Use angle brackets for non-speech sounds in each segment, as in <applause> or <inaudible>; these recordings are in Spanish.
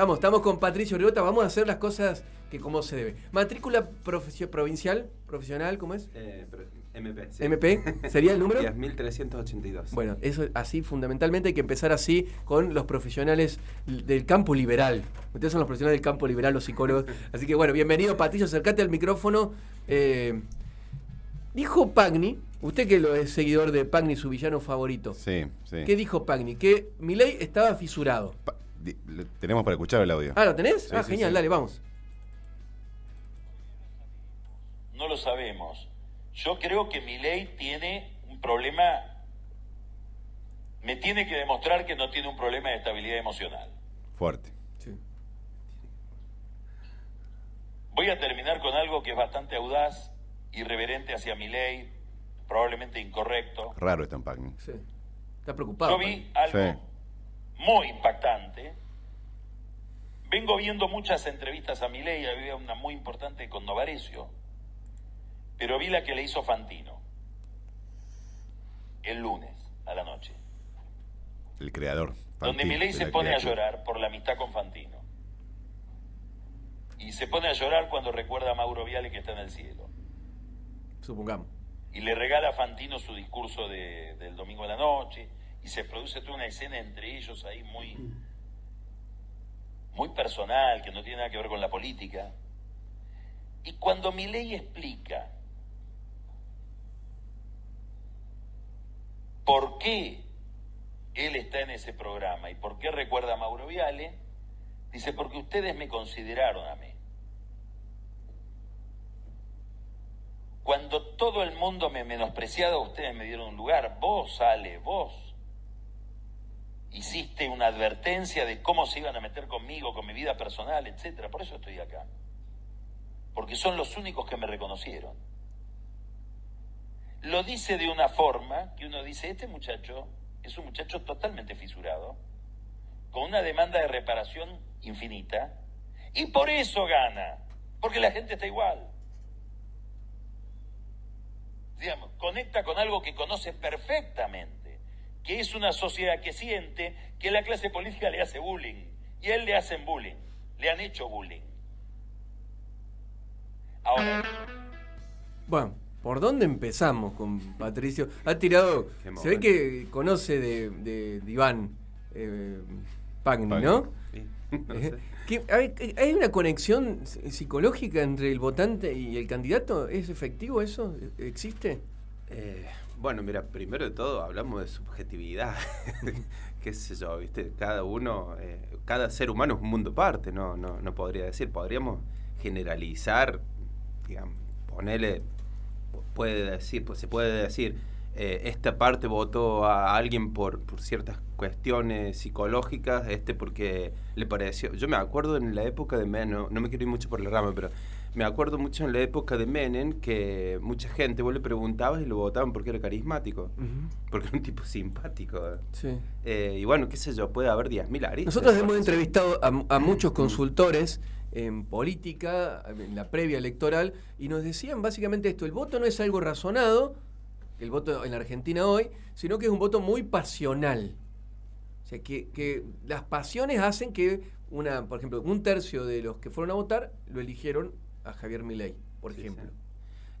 Estamos, estamos con Patricio Ribota, vamos a hacer las cosas que como se debe. Matrícula provincial, profesional, ¿cómo es? Eh, MP. MP, ¿sería el número? <laughs> 10.382. Bueno, eso así, fundamentalmente hay que empezar así con los profesionales del campo liberal. Ustedes son los profesionales del campo liberal, los psicólogos. <laughs> Así que bueno, bienvenido Patricio, acercate al micrófono. Eh, dijo Pagni, usted que lo es seguidor de Pagni, su villano favorito. Sí, sí. ¿Qué dijo Pagni? Que Milei estaba fisurado. Tenemos para escuchar el audio. Ah, ¿lo tenés? ah, genial, dale, vamos. No lo sabemos yo creo que mi ley tiene un problema, me tiene que demostrar que no tiene un problema de estabilidad emocional. Fuerte. Voy a terminar con algo que es bastante audaz, irreverente hacia mi ley, probablemente incorrecto. Raro está en Sí. Está preocupado. Yo vi algo muy impactante. Vengo viendo muchas entrevistas a mi ley, había una muy importante con Novarecio pero vi la que le hizo Fantino el lunes a la noche. El creador. donde Milei se pone a llorar por la amistad con Fantino. Y se pone a llorar cuando recuerda a Mauro Viale que está en el cielo. Supongamos. Y le regala a Fantino su discurso del domingo de la noche. Y se produce toda una escena entre ellos ahí muy, muy personal, que no tiene nada que ver con la política. Y cuando Milei explica por qué él está en ese programa y por qué recuerda a Mauro Viale, dice, porque ustedes me consideraron a mí. Cuando todo el mundo me menospreciaba, ustedes me dieron un lugar. Vos, sale, vos hiciste una advertencia de cómo se iban a meter conmigo, con mi vida personal, etcétera. Por eso estoy acá. Porque son los únicos que me reconocieron lo dice de una forma que uno dice, este muchacho es un muchacho totalmente fisurado, con una demanda de reparación infinita, y por eso gana, porque la gente está igual. Digamos, conecta con algo que conoce perfectamente, que es una sociedad que siente que la clase política le hace bullying, y a él le hacen bullying, le han hecho bullying. Ahora... Bueno, ¿Por dónde empezamos con Patricio? Ha tirado. Se ve que conoce de, de, Iván eh, Pagni, ¿no? Sí. <laughs> Eh, hay, una conexión psicológica entre el votante y el candidato? ¿Es efectivo eso? ¿Existe? Eh, bueno, mira, primero de todo hablamos de subjetividad. <laughs> ¿Qué sé yo? ¿viste? Cada uno, eh, cada ser humano es un mundo aparte, no, no, no podría decir. Podríamos generalizar, digamos, ponerle puede decir, pues se puede decir, eh, esta parte votó a alguien por, por ciertas cuestiones psicológicas, este porque le pareció. Yo me acuerdo en la época de Menem, no, me quiero ir mucho por la rama, pero me acuerdo mucho en la época de Menem que mucha gente, vos le preguntabas y lo votaban porque era carismático, porque era un tipo simpático. Sí. Eh, y bueno, qué sé yo, puede haber 10.000 aristas. Nosotros hemos entrevistado a, a muchos consultores en política, en la previa electoral, y nos decían básicamente esto, el voto no es algo razonado, el voto en la Argentina hoy, sino que es un voto muy pasional. O sea, que, las pasiones hacen que, una, por ejemplo, un tercio de los que fueron a votar lo eligieron a Javier Milei, por ejemplo.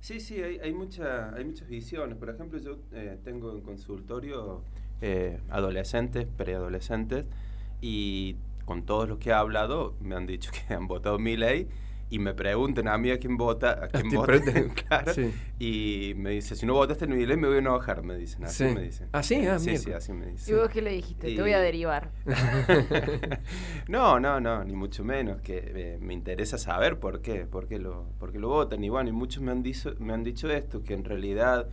Sí, sí, hay, hay, mucha, hay muchas visiones. Por ejemplo, yo eh, tengo en consultorio eh, adolescentes, preadolescentes, y con todos los que he hablado, me han dicho <laughs> que han votado mi ley y me preguntan a mí a quién vota, a quién vota, <laughs> claro, y me dice, si no votaste en mi ley me voy a enojar, me dicen, así me dicen. ¿Ah, sí? Ah, sí, sí, así me dicen. ¿Y vos qué le dijiste? Te voy a derivar. <laughs> no, no, no, ni mucho menos, que eh, me interesa saber por qué, por qué lo, por qué lo votan, y bueno, y muchos me han, dicho, me han dicho esto, que en realidad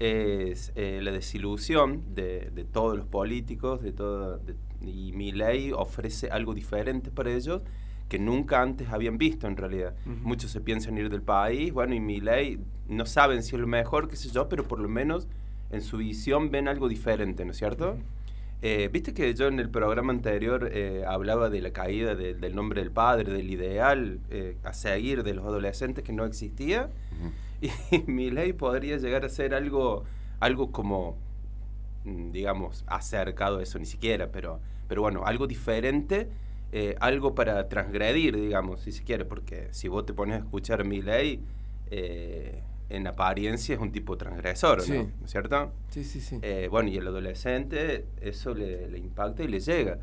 es eh, la desilusión de, de, todos los políticos, de todo, y mi ley ofrece algo diferente para ellos que nunca antes habían visto en realidad. Muchos se piensan ir del país, bueno, y mi ley no saben si es lo mejor, qué sé yo, pero por lo menos en su visión ven algo diferente, ¿no es cierto? Eh, Viste que yo en el programa anterior eh, hablaba de la caída del nombre del padre, del ideal eh, a seguir de los adolescentes que no existía, <laughs> y mi ley podría llegar a ser algo, algo como Mm, digamos, acercado a eso ni siquiera, pero, pero bueno, algo diferente eh, algo para transgredir, digamos, si se quiere, porque si vos te pones a escuchar mi ley, eh, en apariencia es un tipo transgresor, Sí. ¿no? ¿No es cierto? Sí, sí, sí. Eh, bueno, y el adolescente eso le, le impacta y le llega.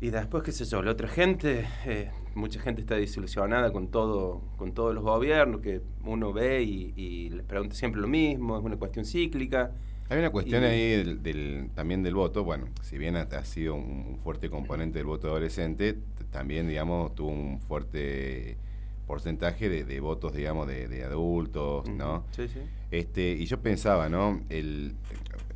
Y después, qué sé yo, la otra gente, eh, mucha gente está desilusionada con todo, con todos los gobiernos, que uno ve y, y les pregunta siempre lo mismo, es una cuestión cíclica. Hay una cuestión Y- ahí del, del- también del voto, bueno, si bien ha, ha sido un, un fuerte componente del voto adolescente, también, digamos, tuvo un fuerte porcentaje de, de votos, digamos, de, de adultos, ¿no? Sí, sí. Este, y yo pensaba, ¿no? El,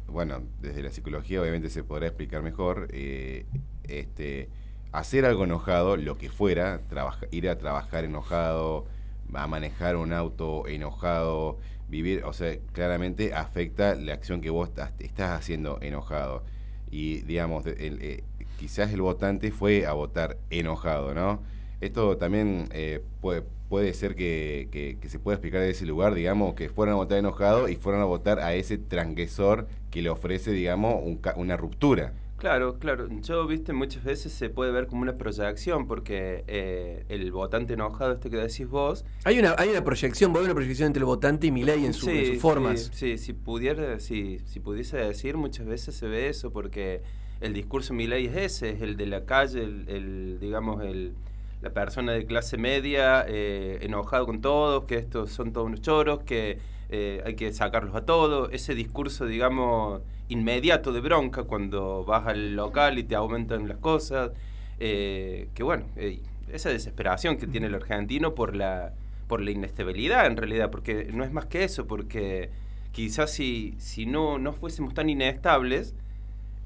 bueno, desde la psicología obviamente se podrá explicar mejor. eh, este, hacer algo enojado, lo que fuera, trabaja- ir a trabajar enojado, a manejar un auto enojado, vivir, o sea, claramente afecta la acción que vos estás, haciendo enojado. Y digamos, de- el, eh, quizás el votante fue a votar enojado, ¿no? Esto también eh, puede, puede ser que, que- se pueda explicar de ese lugar, digamos, que fueran a votar enojado y fueran a votar a ese transgresor que le ofrece, digamos, un una ruptura. Claro, claro. Yo, viste, muchas veces se puede ver como una proyección, porque eh, el votante enojado, este que decís vos, Hay una, hay una proyección, vos una proyección entre el votante y Milei en, su- en sus formas. Sí, sí, si pudiera, si, si pudiese decir, muchas veces se ve eso, porque el discurso Milei es ese, es el de la calle, el, el, digamos, el, la persona de clase media eh, enojado con todos, que estos son todos unos choros, que eh, hay que sacarlos a todos, ese discurso, digamos, inmediato de bronca cuando vas al local y te aumentan las cosas, eh, que bueno, eh, esa desesperación que tiene el argentino por la, por la inestabilidad en realidad, porque no es más que eso, porque quizás si, si no, no fuésemos tan inestables,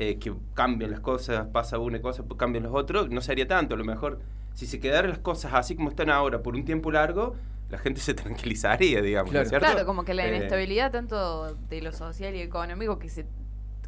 eh, que cambian las cosas, pasa una cosa, pues cambian los otros, no sería tanto. A lo mejor, si se quedaran las cosas así como están ahora por un tiempo largo, la gente se tranquilizaría, digamos, ¿no es Claro. cierto? Claro, como que la Eh, inestabilidad tanto de lo social y económico que se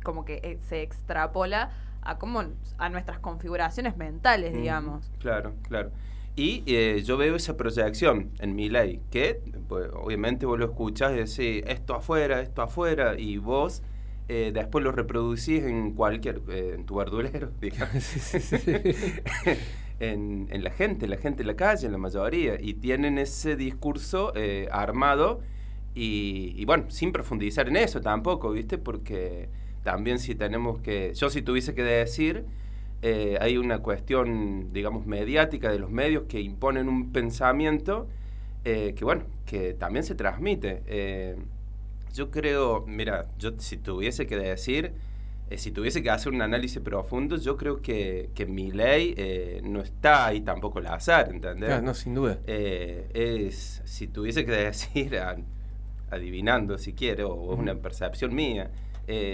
como que eh, se extrapola a como a nuestras configuraciones mentales, digamos. Claro, claro. Y eh, yo veo esa proyección en mi ley, que pues, obviamente vos lo escuchás y decís esto afuera, esto afuera, y vos eh, después lo reproducís en cualquier, eh, en tu verdulero, <laughs> digamos. Sí, sí, sí. <laughs> en, la gente, la gente en la calle, en la mayoría, y tienen ese discurso eh, armado y, y bueno, sin profundizar en eso tampoco, ¿viste? Porque también si tenemos que, yo si tuviese que decir, eh, hay una cuestión, digamos, mediática de los medios que imponen un pensamiento eh, que, bueno, que también se transmite. Eh, yo creo, mira, yo si tuviese que decir, eh, si tuviese que hacer un análisis profundo, yo creo que, que mi ley eh, no está ahí tampoco al azar, ¿entendés? Claro, no, sin duda. Eh, es, si tuviese que <laughs> decir, a- adivinando si quiere, o es una percepción mía,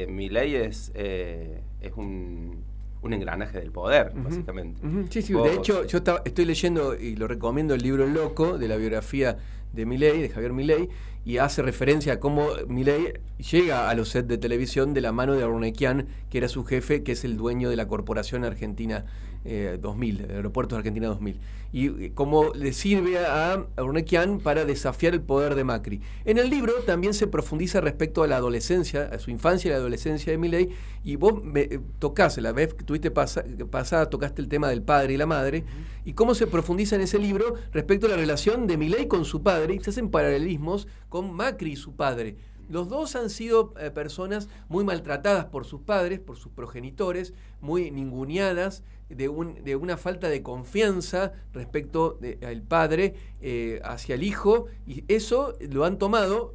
mi ley es, es un, un engranaje del poder, básicamente. Sí, sí, Vos- de hecho, yo estaba- estoy leyendo y lo recomiendo el libro Loco de la biografía de Milei, de Javier Milei, y hace referencia a cómo Milei llega a los sets de televisión de la mano de Arnequian, que era su jefe, que es el dueño de la Corporación Argentina eh, 2000, el Aeropuertos Argentina 2000. Y eh, cómo le sirve a Arnequian para desafiar el poder de Macri. En el libro también se profundiza respecto a la adolescencia, a su infancia y la adolescencia de Milei, y vos me, eh, tocás, la vez que tuviste pasa- pasada, tocaste el tema del padre y la madre, y cómo se profundiza en ese libro respecto a la relación de Milei con su padre, y se hacen paralelismos con Macri y su padre. Los dos han sido eh, personas muy maltratadas por sus padres, por sus progenitores, muy ninguneadas, de, un- de una falta de confianza respecto del padre eh, hacia el hijo, y eso lo han tomado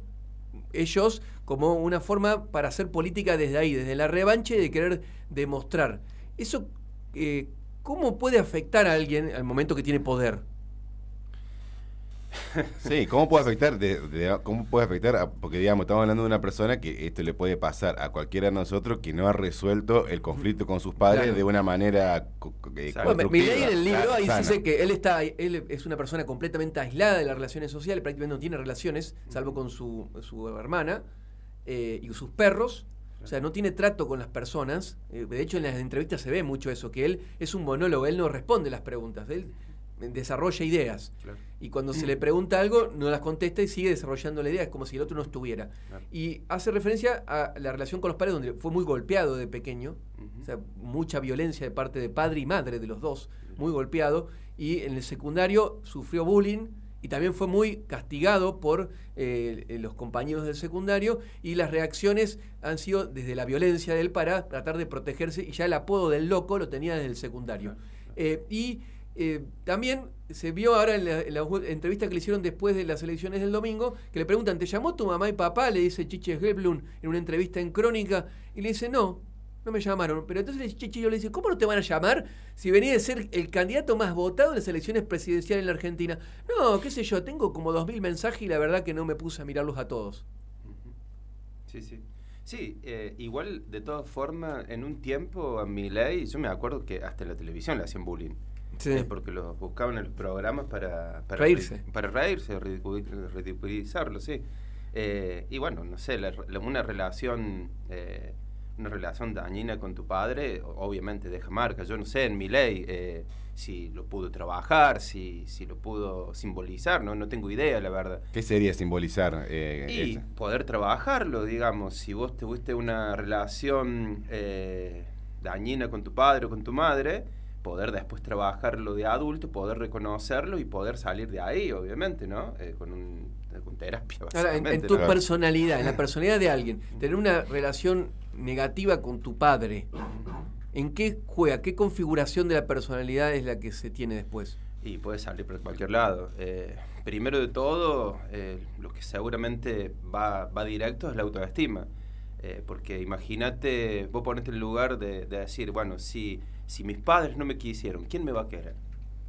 ellos como una forma para hacer política desde ahí, desde la revancha y de querer demostrar. Eso, eh, ¿cómo puede afectar a alguien al momento que tiene poder? <laughs> Sí, ¿cómo puede afectar? de- de- ¿Cómo puede afectar? a- porque, digamos, estamos hablando de una persona que esto le puede pasar a cualquiera de nosotros que no ha resuelto el conflicto con sus padres Claro. de una manera eh. Bueno, constructiva, Milei en el libro ahí dice que él está, él es una persona completamente aislada de las relaciones sociales, prácticamente no tiene relaciones, salvo con su, su hermana eh, y sus perros. O sea, no tiene trato con las personas. Eh, de hecho, en las entrevistas se ve mucho eso, que él es un monólogo, él no responde las preguntas. Él desarrolla ideas. Claro. Y cuando se le pregunta algo, no las contesta y sigue desarrollando la idea, es como si el otro no estuviera. Claro. Y hace referencia a la relación con los padres, donde fue muy golpeado de pequeño, o sea, mucha violencia de parte de padre y madre de los dos, muy golpeado, y en el secundario sufrió bullying y también fue muy castigado por eh, eh, los compañeros del secundario y las reacciones han sido desde la violencia de él para tratar de protegerse y ya el apodo del loco lo tenía desde el secundario. Eh, y eh, también se vio ahora en la, entrevista que le hicieron después de las elecciones del domingo, que le preguntan, ¿te llamó tu mamá y papá? Le dice Chiche Heblun en una entrevista en Crónica, y le dice, no, no me llamaron. Pero entonces Chichillo le dice, ¿cómo no te van a llamar si venía de ser el candidato más votado en las elecciones presidenciales en la Argentina? No, qué sé yo, tengo como dos mil mensajes y la verdad que no me puse a mirarlos a todos. Sí, sí. Sí, eh, igual de todas formas, en un tiempo a mi ley, yo me acuerdo que hasta en la televisión le hacían bullying. Sí. Eh, porque los buscaban en los programas para, para Reírse. Para reírse, ridicu- ridiculizarlo, sí. Eh, y bueno, no sé, la- la- una relación eh, una relación dañina con tu padre, obviamente deja marca. Yo no sé en mi ley eh, si lo pudo trabajar, si, si lo pudo simbolizar, no, no tengo idea, la verdad. ¿Qué sería simbolizar? eh, Y poder trabajarlo, digamos, si vos tuviste una relación eh, dañina con tu padre o con tu madre, poder después trabajarlo de adulto, poder reconocerlo y poder salir de ahí, obviamente, ¿no? Eh, con, un, con terapia, Ahora, en, en tu ¿no? personalidad, en la personalidad de alguien, tener una relación negativa con tu padre, ¿en qué juega? ¿Qué configuración de la personalidad es la que se tiene después? Y puede salir por cualquier lado. Eh, primero de todo, eh, lo que seguramente va, va directo es la autoestima. Porque imagínate, vos ponete en el lugar de, de decir, bueno, si, si mis padres no me quisieron, ¿quién me va a querer?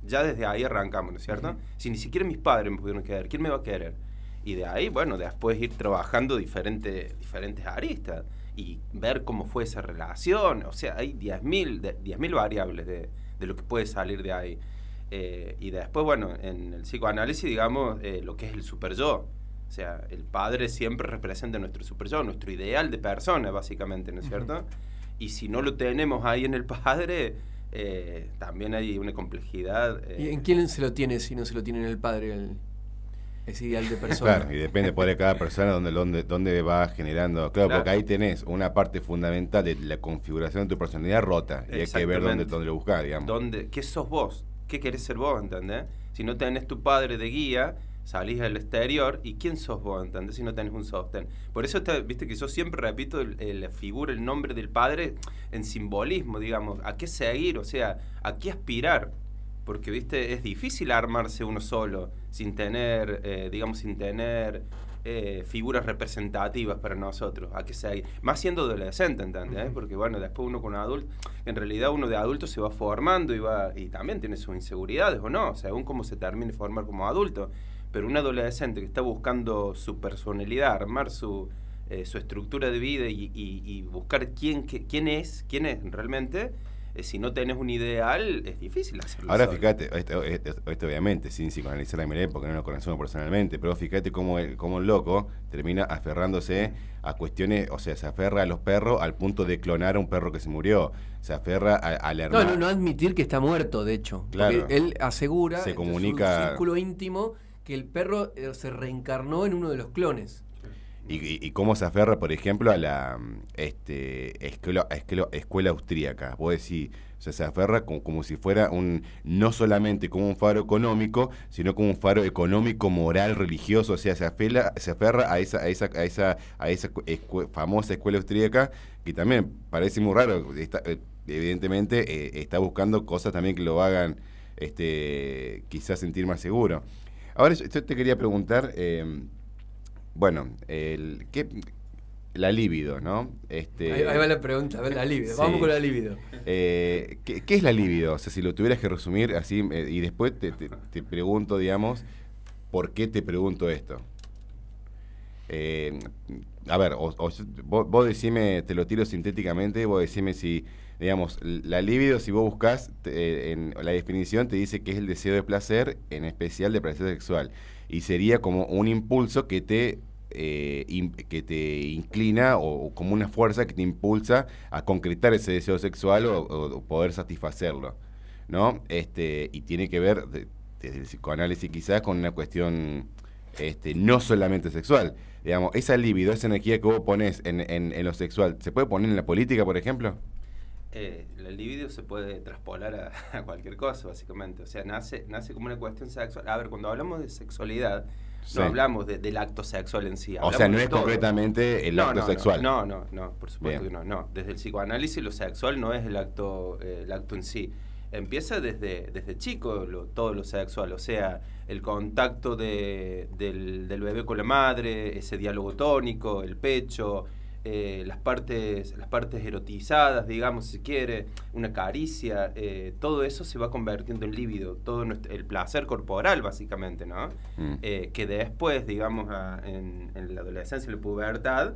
Ya desde ahí arrancamos, ¿no es cierto? Si ni siquiera mis padres me pudieron querer, ¿quién me va a querer? Y de ahí, bueno, después ir trabajando diferentes, diferentes aristas y ver cómo fue esa relación. O sea, hay 10.000 de- 10.000 variables de, de lo que puede salir de ahí. Eh, y después, bueno, en el psicoanálisis, digamos, eh, lo que es el super yo. O sea, el padre siempre representa nuestro super yo, nuestro ideal de persona, básicamente, ¿no es cierto? Y si no lo tenemos ahí en el padre, eh, también hay una complejidad. eh, ¿Y en quién se lo tiene si no se lo tiene en el padre el- ese ideal de persona? Claro, y depende por de cada persona donde, donde, donde va generando. Claro, Claro. porque ahí tenés una parte fundamental de la configuración de tu personalidad rota. Y hay que ver dónde, dónde lo buscar, digamos. ¿Dónde, ¿Qué sos vos? ¿Qué querés ser vos, entendés? Si no tenés tu padre de guía, salís al exterior y ¿quién sos vos, entendés? Si no tenés un sostén. Por eso, está- viste que yo siempre repito la figura, el nombre del padre en simbolismo, digamos. ¿A qué seguir? O sea, ¿a qué aspirar? Porque, viste, es difícil armarse uno solo, sin tener, eh, digamos, sin tener eh, figuras representativas para nosotros. ¿A qué seguir? Más siendo adolescente, ¿entendés? Ujú. Porque, bueno, después uno con adulto, en realidad uno de adulto se va formando y va y también tiene sus inseguridades o no, según cómo se termine formar como adulto. Pero un adolescente que está buscando su personalidad, armar su, eh, su estructura de vida y, y- y buscar quién, qué- quién es, quién es realmente, eh, si no tenés un ideal, es difícil hacerlo. Ahora solo. fíjate, esto, esto- esto obviamente sin psicoanalizar a Milei porque no lo conocemos personalmente, pero fíjate cómo el, cómo el loco termina aferrándose a cuestiones, o sea, se aferra a los perros al punto de clonar a un perro que se murió, se aferra a- al No, hermano. no, no admitir que está muerto, de hecho. Claro. Porque él asegura Se comunica- su círculo íntimo que el perro eh, se reencarnó en uno de los clones. Y, y- cómo se aferra, por ejemplo, a la mm, este, escuela, escuela, escuela austríaca. Vos decís, o sea, se aferra como, como si fuera un, no solamente como un faro económico, sino como un faro económico, moral, religioso. O sea, se, afela, se aferra a esa, a esa, a esa, a esa famosa escuela austríaca, que también parece muy raro. eh, evidentemente eh, está buscando cosas también que lo hagan este, quizás sentir más seguro. Ahora yo, te quería preguntar, eh, bueno, el, ¿qué, la libido, ¿no? Este, Ahí, ahí va la pregunta, a ver la libido. Sí. Vamos con la libido. eh, ¿qué, qué es la libido? O sea, si lo tuvieras que resumir así, eh, y después te, te- te pregunto, digamos, ¿por qué te pregunto esto? Eh, a ver, o- o- vos, vos decime, te lo tiro sintéticamente, vos decime si, digamos, la libido, si vos buscas te- en la definición, te dice que es el deseo de placer, en especial de placer sexual. Y sería como un impulso que te, eh, que te inclina o, como una fuerza que te impulsa a concretar ese deseo sexual o poder satisfacerlo. ¿No? Este, y tiene que ver, de- desde el psicoanálisis quizás con una cuestión este, no solamente sexual. Digamos, esa libido, esa energía que vos pones en, en, en lo sexual, ¿se puede poner en la política, por ejemplo? Eh, el libido se puede traspolar a, <laughs> a, cualquier cosa, básicamente. O sea, nace, nace como una cuestión sexual. A ver, cuando hablamos de sexualidad, Sí. no hablamos de- del acto sexual en sí. O sea, no es todo. concretamente el No, acto no, sexual. No, no, no, por supuesto Bien. que no, no. Desde el psicoanálisis lo sexual no es el acto, eh, el acto en sí. Empieza desde, desde chico lo- todo lo sexual, o sea, el contacto de- del, del bebé con la madre, ese diálogo tónico, el pecho, eh, las, partes, las partes erotizadas, digamos, si quiere, una caricia, eh, todo eso se va convirtiendo en líbido, todo nuestro- el placer corporal, básicamente, ¿no? Mm. eh, que después, digamos, a- en, en la adolescencia y la pubertad,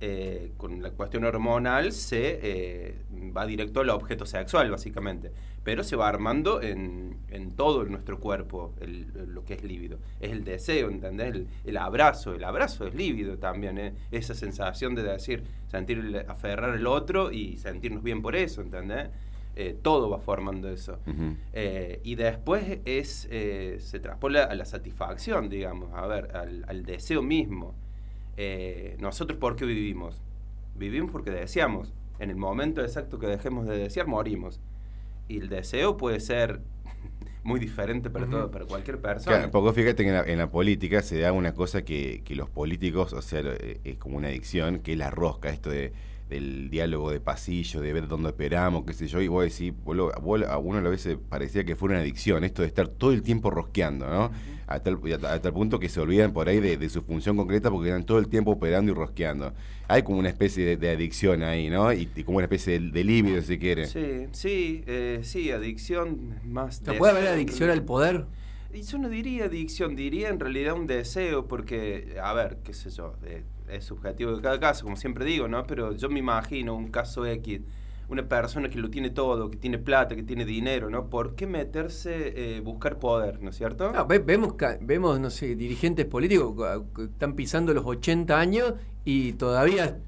eh, con la cuestión hormonal, se va directo al objeto sexual, básicamente. Pero se va armando en, en todo nuestro cuerpo el- lo que es líbido. Es el deseo, ¿entendés? El, el abrazo. El abrazo es líbido también, ¿eh? Esa sensación de decir, sentir, aferrar al otro y sentirnos bien por eso, ¿entendés? Eh, todo va formando eso. Ujú. Eh, y después es, eh, se traspola a la satisfacción, digamos, a ver, al, al deseo mismo. Eh, Nosotros, ¿por qué vivimos? Vivimos porque deseamos. En el momento exacto que dejemos de desear, morimos. Y el deseo puede ser muy diferente para, todo, para cualquier persona. Claro, porque fíjate que en la, en la política se da una cosa que, que los políticos, o sea, eh, es como una adicción, que es la rosca, esto de, del diálogo de pasillo, de ver dónde esperamos, qué sé yo, y vos decís, vos lo- vos a uno a veces parecía que fuera una adicción, esto de estar todo el tiempo rosqueando, ¿no? A tal, y a, a tal punto que se olvidan por ahí de, de su función concreta porque están todo el tiempo operando y rosqueando. Hay como una especie de, de adicción ahí, ¿no? Y, y como una especie de, de libido, si quiere. Sí, sí, eh, sí, adicción más... ¿Se puede haber adicción al poder? Y yo no diría adicción, diría en realidad un deseo, porque, a ver, qué sé yo, eh, es subjetivo de cada caso, como siempre digo, ¿no? Pero yo me imagino un caso X, una persona que lo tiene todo, que tiene plata, que tiene dinero, ¿no? ¿Por qué meterse, eh, buscar poder, ¿no es cierto? No, ve- vemos, ca- vemos, no sé, dirigentes políticos que- están pisando los 80 años y todavía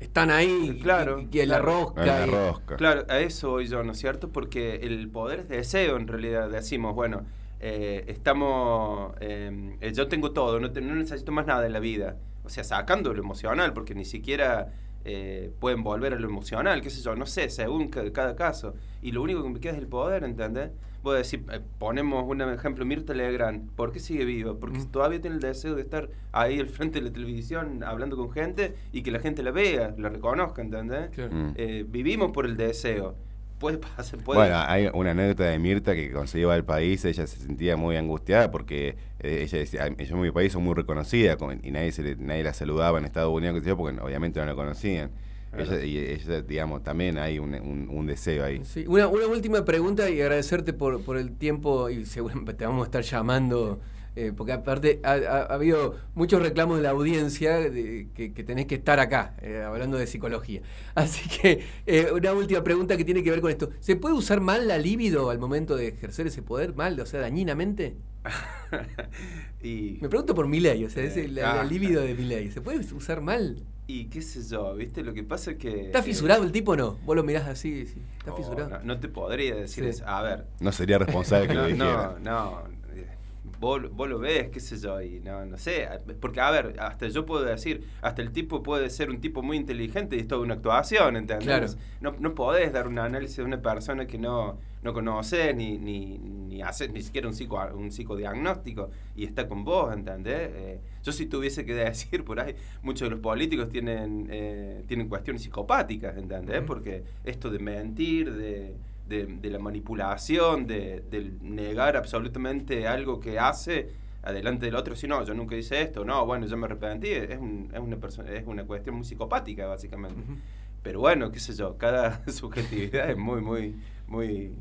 están ahí. Claro, Y, y en la rosca. En la y- rosca. Claro, a eso voy yo, ¿no es cierto? Porque el poder es deseo, en realidad. Decimos, bueno, eh, estamos. eh, eh, yo tengo todo, no, te- no necesito más nada en la vida. O sea, sacando lo emocional, porque ni siquiera eh, pueden volver a lo emocional, qué sé yo, no sé, según ca- cada caso. Y lo único que me queda es el poder, ¿entendés? Voy a decir, eh, ponemos un ejemplo, Mirta Legrand, ¿por qué sigue viva? Porque Mm. todavía tiene el deseo de estar ahí al frente de la televisión hablando con gente y que la gente la vea, la reconozca, ¿entendés? Claro. Mm. Eh, vivimos por el deseo. Puede pasar, puede. Bueno, hay una anécdota de Mirta que cuando se iba al país ella se sentía muy angustiada porque eh, ella decía, "Ay, yo en mi país soy muy reconocida con- y nadie se le- nadie la saludaba en Estados Unidos, porque obviamente no la conocían. Ella, y ella, digamos, también hay un, un- un deseo ahí. Sí, una, una última pregunta y agradecerte por, por el tiempo y seguramente te vamos a estar llamando, eh, porque aparte ha, ha- ha habido muchos reclamos de la audiencia de, que, que tenés que estar acá, eh, hablando de psicología. <laughs> Así que eh, una última pregunta que tiene que ver con esto. ¿Se puede usar mal la libido al momento de ejercer ese poder? ¿Mal? O sea, dañinamente. <laughs> y, Me pregunto por mi ley, o sea, es el, la, Ah. libido de mi ley. ¿Se puede usar mal? y qué sé yo, ¿viste? Lo que pasa es que. ¿Está eh, fisurado el tipo o no? Vos lo mirás así, decís, ¿está oh, fisurado? No, no te podría decir Sí. eso. A ver. No sería responsable que <laughs> lo No, dijera. no, no. Vos, vos lo ves, qué sé yo, y no, no sé. Porque, a ver, hasta yo puedo decir, hasta el tipo puede ser un tipo muy inteligente y es toda una actuación, ¿entendés? Claro. No, no podés dar un análisis de una persona que no, no conoces, ni, ni, ni haces ni siquiera un, psico, un psicodiagnóstico, y está con vos, ¿entendés? Eh, yo si tuviese que <laughs> decir por ahí, muchos de los políticos tienen, eh, tienen cuestiones psicopáticas, ¿entendés? Ujú. Porque esto de mentir, de, de, de la manipulación, de, del negar absolutamente algo que hace adelante del otro, si no, yo nunca hice esto, no, bueno, yo me arrepentí, es, un- es, una, persona, es una cuestión muy psicopática, básicamente. Ujú. Pero bueno, qué sé yo, cada <laughs> subjetividad es muy, muy, muy,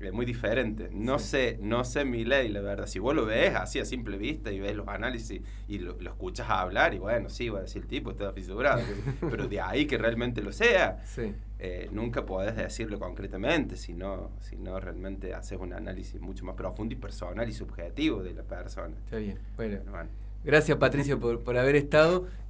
eh, muy diferente. No Sí. sé, no sé mi ley, la verdad. Si vos lo ves así a simple vista y ves los análisis y lo, lo escuchas hablar, y bueno, sí, va a decir el tipo está fisurado, <laughs> pero de ahí que realmente lo sea, Sí. eh, nunca podés decirlo concretamente, si no, si no realmente haces un análisis mucho más profundo y personal y subjetivo de la persona. Está bien. Bueno, Bueno. gracias Patricio por, por haber estado.